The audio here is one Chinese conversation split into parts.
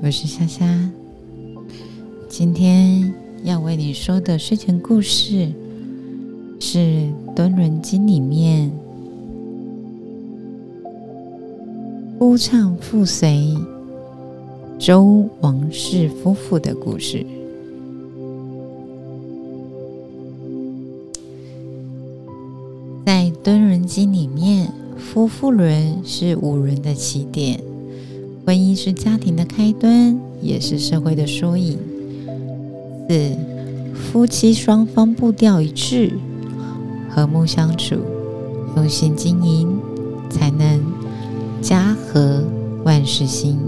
我是夏夏。今天要为你说的睡前故事是《敦伦经》里面夫唱妇随周王室夫妇的故事。在《敦伦经》里面，夫妇伦是五伦的起点。婚姻是家庭的开端，也是社会的缩影。四，夫妻双方步调一致，和睦相处，用心经营，才能家和万事兴。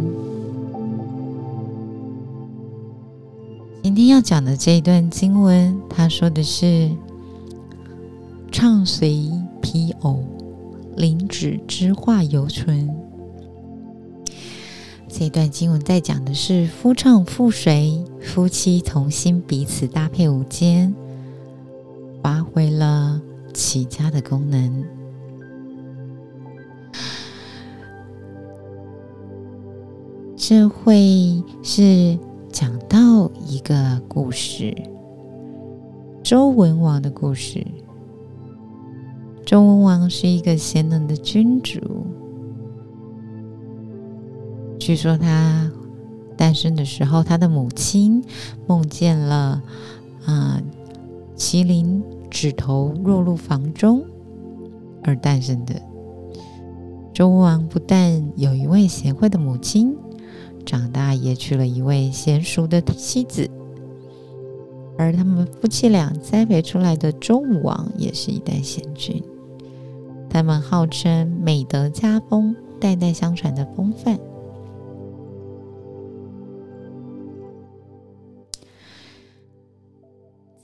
今天要讲的这一段经文，他说的是：“畅随皮偶，灵指之化犹存。”这段经文在讲的是夫唱妇随，夫妻同心，彼此搭配无间，发挥了起家的功能。这会是讲到一个故事——周文王的故事。周文王是一个贤能的君主。据说他诞生的时候，他的母亲梦见了啊麒麟指头落入房中而诞生的。周武王不但有一位贤惠的母亲，长大也娶了一位娴熟的妻子，而他们夫妻俩栽培出来的周武王也是一代贤君。他们号称美德家风，代代相传的风范。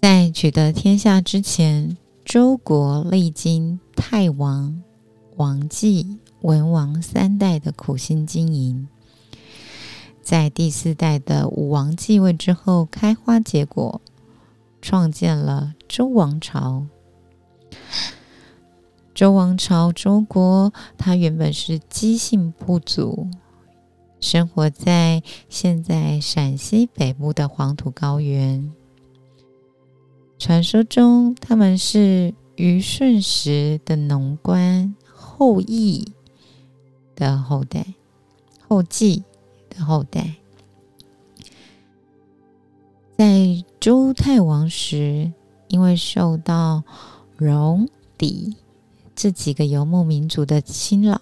在取得天下之前，周国历经太王、王继、文王三代的苦心经营，在第四代的武王继位之后，开花结果，创建了周王朝。周王朝，周国，它原本是姬姓部族，生活在现在陕西北部的黄土高原。传说中，他们是虞舜时的农官后羿的后代，后稷的后代。在周太王时，因为受到戎狄这几个游牧民族的侵扰，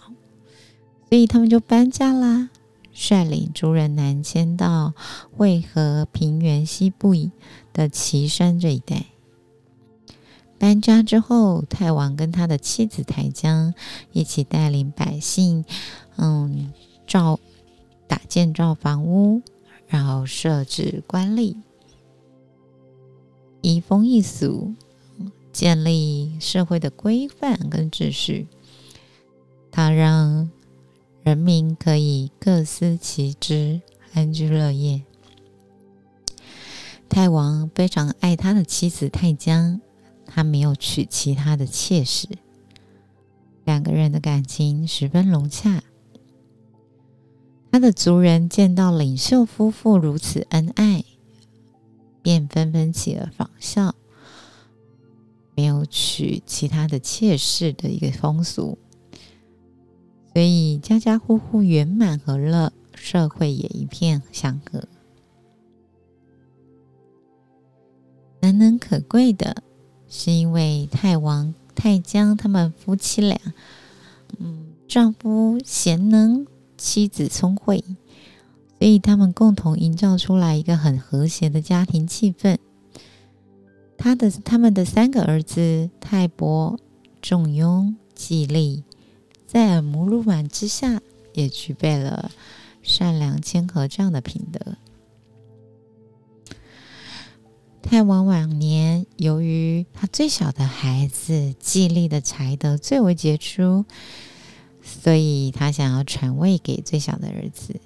所以他们就搬家啦，率领族人南迁到渭河平原西部的岐山这一带。搬家之后，太王跟他的妻子台江一起带领百姓，嗯，造打建造房屋，然后设置官吏，移风易俗，建立社会的规范跟秩序。他让人民可以各司其职，安居乐业。太王非常爱他的妻子太姜。他没有娶其他的妾室，两个人的感情十分融洽。他的族人见到领袖夫妇如此恩爱，便纷纷起而仿效，没有娶其他的妾室的一个风俗，所以家家户户圆满和乐，社会也一片祥和。难能可贵的。是因为太王、太姜他们夫妻俩，嗯，丈夫贤能，妻子聪慧，所以他们共同营造出来一个很和谐的家庭气氛。他的他们的三个儿子泰伯、仲雍、季历，在母乳碗之下，也具备了善良、谦和这样的品德。太王晚年，由于他最小的孩子季历的才德最为杰出，所以他想要传位给最小的儿子。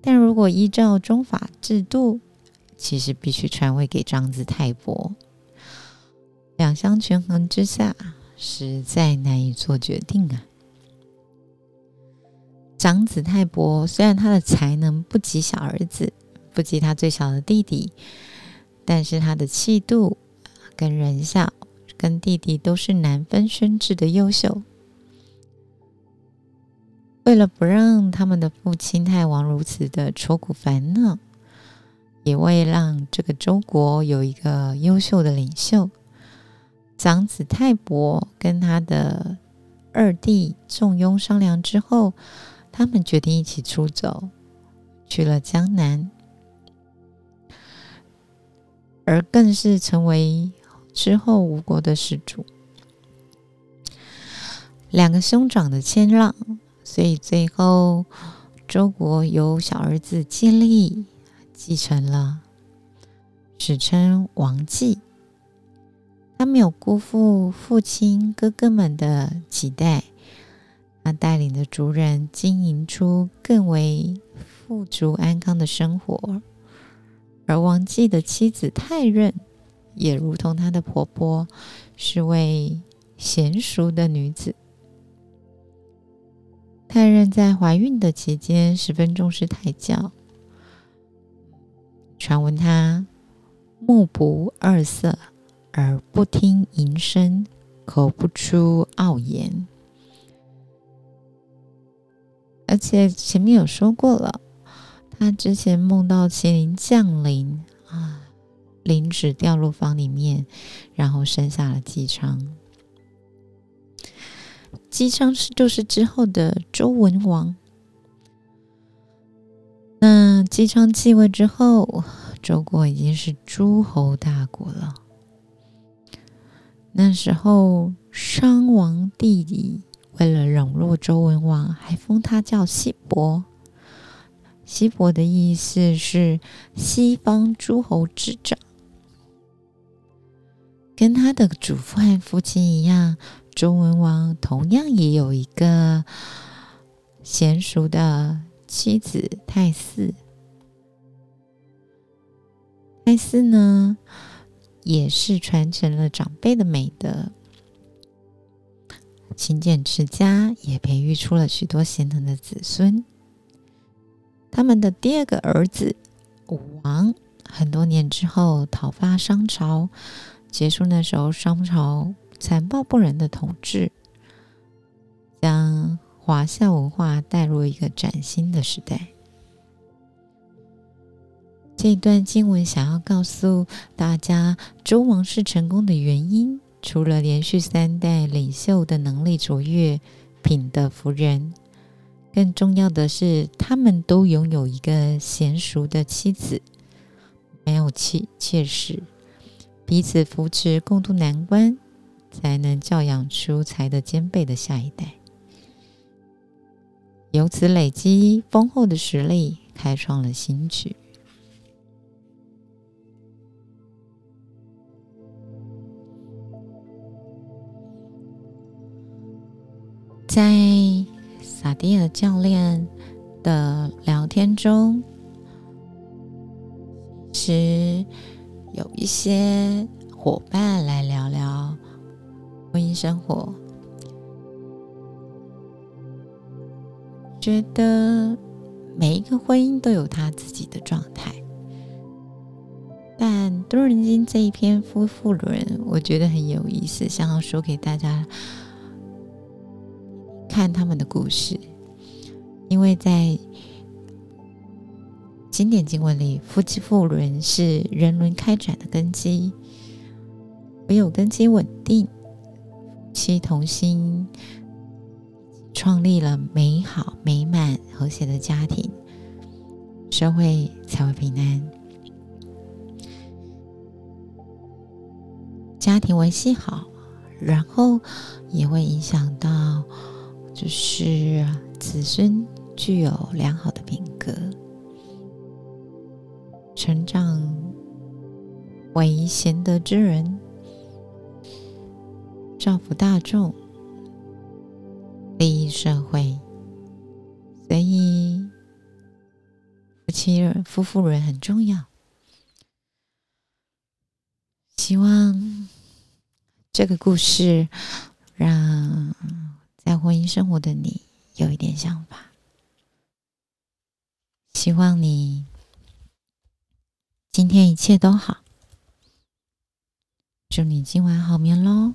但如果依照中法制度，其实必须传位给长子泰伯。两相权衡之下，实在难以做决定啊。长子泰伯虽然他的才能不及小儿子，不及他最小的弟弟，但是他的气度跟人孝跟弟弟都是难分轩轾的优秀。为了不让他们的父亲太王如此的愁苦烦恼，也为让这个周国有一个优秀的领袖，长子泰伯跟他的二弟仲雍商量之后。他们决定一起出走，去了江南，而更是成为之后吴国的始祖。两个兄长的谦让，所以最后周国由小儿子季历继承了，史称王季。他没有辜负父亲哥哥们的期待。他带领着族人经营出更为富足安康的生活，而王继的妻子泰任也如同她的婆婆，是位娴熟的女子。泰任在怀孕的期间十分重视胎教，传闻她目不二色，而不听淫声，口不出傲言。而且前面有说过了，他之前梦到麒麟降临啊，灵子掉入房里面，然后生下了姬昌。姬昌是就是之后的周文王。那姬昌继位之后，周国已经是诸侯大国了。那时候商王弟弟。为了笼络周文王，还封他叫西伯。西伯的意思是西方诸侯之长。跟他的祖父和父亲一样，周文王同样也有一个娴熟的妻子太姒。太姒呢，也是传承了长辈的美德。勤俭持家，也培育出了许多贤能的子孙。他们的第二个儿子武王，很多年之后讨伐商朝，结束那时候商朝残暴不仁的统治，将华夏文化带入一个崭新的时代。这一段经文想要告诉大家，周王室成功的原因。除了连续三代领袖的能力卓越、品德服人，更重要的是，他们都拥有一个娴熟的妻子，没有妻妾室，彼此扶持，共度难关，才能教养出才德兼备的下一代。由此累积丰厚的实力，开创了新局。在萨迪尔教练的聊天中，其实有一些伙伴来聊聊婚姻生活，觉得每一个婚姻都有他自己的状态，但多人经这一篇夫妇论，我觉得很有意思，想要说给大家。看他们的故事，因为在经典经文里，夫妻妇伦是人伦开展的根基。唯有根基稳定，夫妻同心，创立了美好、美满、和谐的家庭，社会才会平安，家庭维系好，然后也会影响到。就是子孙具有良好的品格，成长为贤德之人，造福大众，利益社会。所以，夫妻、夫妇人很重要。希望这个故事让。婚姻生活的你有一点想法。希望你今天一切都好。祝你今晚好眠喽